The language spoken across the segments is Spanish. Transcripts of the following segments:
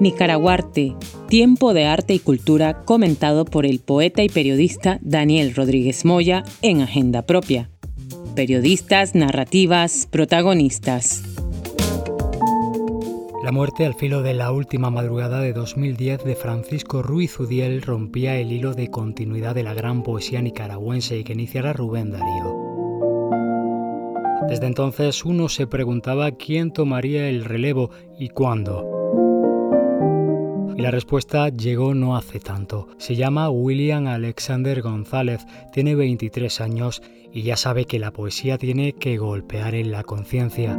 Nicaraguarte, tiempo de arte y cultura comentado por el poeta y periodista Daniel Rodríguez Moya en Agenda Propia. Periodistas, narrativas, protagonistas. La muerte al filo de la última madrugada de 2010 de Francisco Ruiz Udiel rompía el hilo de continuidad de la gran poesía nicaragüense y que iniciara Rubén Darío. Desde entonces uno se preguntaba quién tomaría el relevo y cuándo. Y la respuesta llegó no hace tanto. Se llama William Alexander González, tiene 23 años y ya sabe que la poesía tiene que golpear en la conciencia.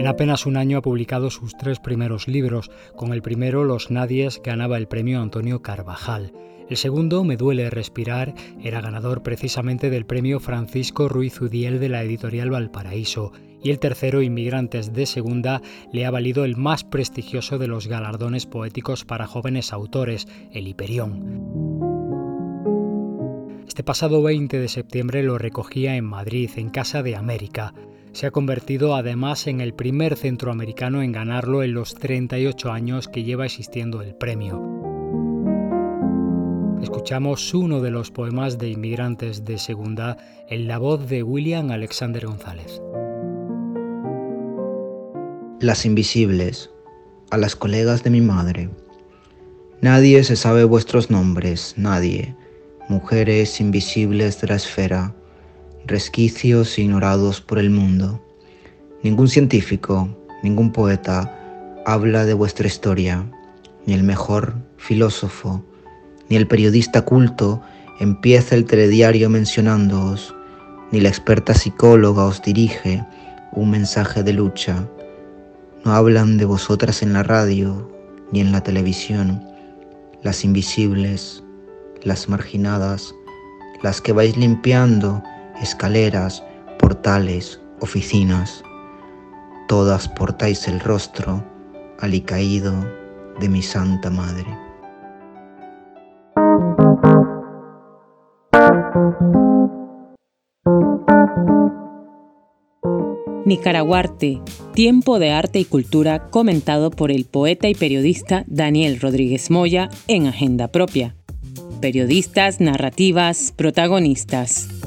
En apenas un año ha publicado sus tres primeros libros. Con el primero, Los Nadies, ganaba el premio Antonio Carvajal. El segundo, Me duele respirar, era ganador precisamente del premio Francisco Ruiz Udiel de la editorial Valparaíso y el tercero, Inmigrantes de Segunda, le ha valido el más prestigioso de los galardones poéticos para jóvenes autores, el Hiperión. Este pasado 20 de septiembre lo recogía en Madrid, en Casa de América. Se ha convertido además en el primer centroamericano en ganarlo en los 38 años que lleva existiendo el premio. Escuchamos uno de los poemas de inmigrantes de segunda en la voz de William Alexander González. Las invisibles, a las colegas de mi madre. Nadie se sabe vuestros nombres, nadie, mujeres invisibles de la esfera, resquicios ignorados por el mundo. Ningún científico, ningún poeta habla de vuestra historia, ni el mejor filósofo, ni el periodista culto empieza el telediario mencionándoos, ni la experta psicóloga os dirige un mensaje de lucha no hablan de vosotras en la radio ni en la televisión, las invisibles, las marginadas, las que vais limpiando escaleras, portales, oficinas. Todas portáis el rostro alicaído de mi Santa Madre. Nicaraguarte, tiempo de arte y cultura comentado por el poeta y periodista Daniel Rodríguez Moya en Agenda Propia. Periodistas, narrativas, protagonistas.